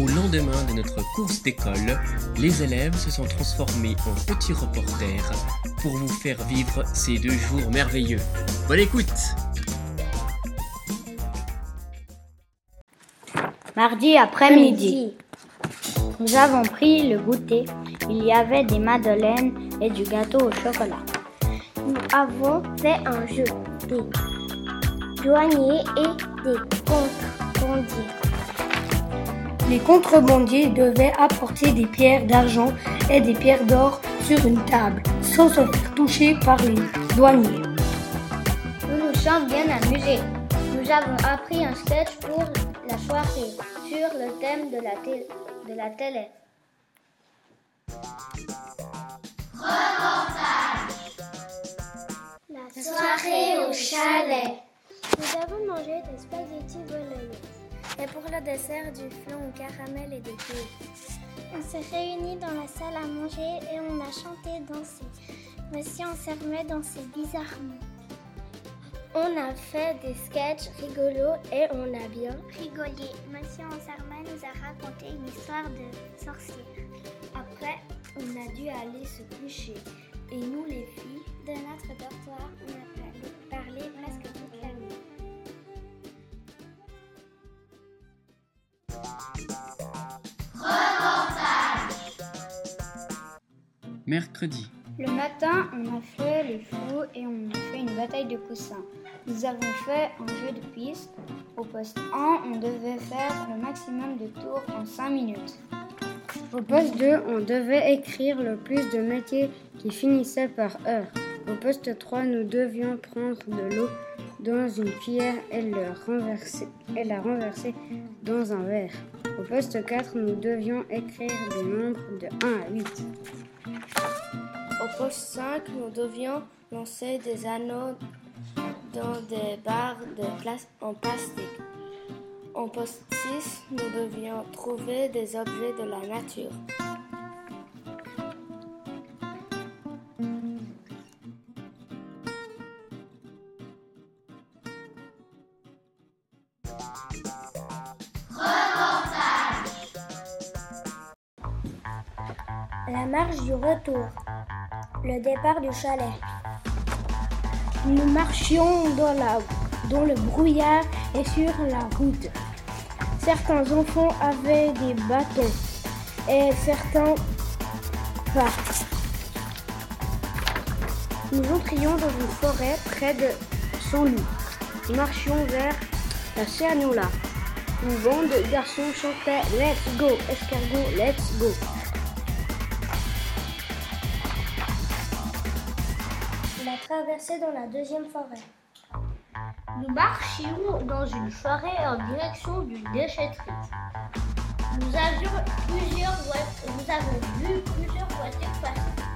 lendemain de notre course d'école, les élèves se sont transformés en petits reporters pour vous faire vivre ces deux jours merveilleux. Bonne écoute Mardi après-midi, nous avons pris le goûter. Il y avait des madeleines et du gâteau au chocolat. Nous avons fait un jeu des douaniers et des contrebandiers. Les contrebandiers devaient apporter des pierres d'argent et des pierres d'or sur une table, sans se faire toucher par les douaniers. Nous nous sommes bien amusés. Nous avons appris un sketch pour la soirée sur le thème de la, té- de la télé. La soirée au chalet. Nous avons mangé des spaghettis bolognais. Et pour le dessert, du flan au caramel et des kiwis. On s'est réunis dans la salle à manger et on a chanté, dansé. Voici on s'est remis danser bizarrement. On a fait des sketchs rigolos et on a bien Rigolé. Monsieur Anserma nous a raconté une histoire de sorcier. Après, on a dû aller se coucher. Mercredi. Le matin, on a fait les fous et on a fait une bataille de coussins. Nous avons fait un jeu de piste. Au poste 1, on devait faire le maximum de tours en 5 minutes. Au poste 2, on devait écrire le plus de métiers qui finissaient par heure. Au poste 3, nous devions prendre de l'eau dans une cuillère et, la renverser dans un verre. Au poste 4, nous devions écrire des nombres de 1 à 8. Au poste 5, nous devions lancer des anneaux dans des barres de en plastique. Au poste 6, nous devions trouver des objets de la nature. La marche du retour. Le départ du chalet. Nous marchions dans, la, dans le brouillard et sur la route. Certains enfants avaient des bâtons et certains pas. Nous entrions dans une forêt près de Saint-Loup. Nous marchions vers la Cernula. Une bande de garçons chantait Let's go, escargot, let's go. La traversée dans la deuxième forêt. Nous marchions dans une forêt en direction d'une déchetterie. Nous avions plusieurs voitures, nous avons vu plusieurs voitures passer.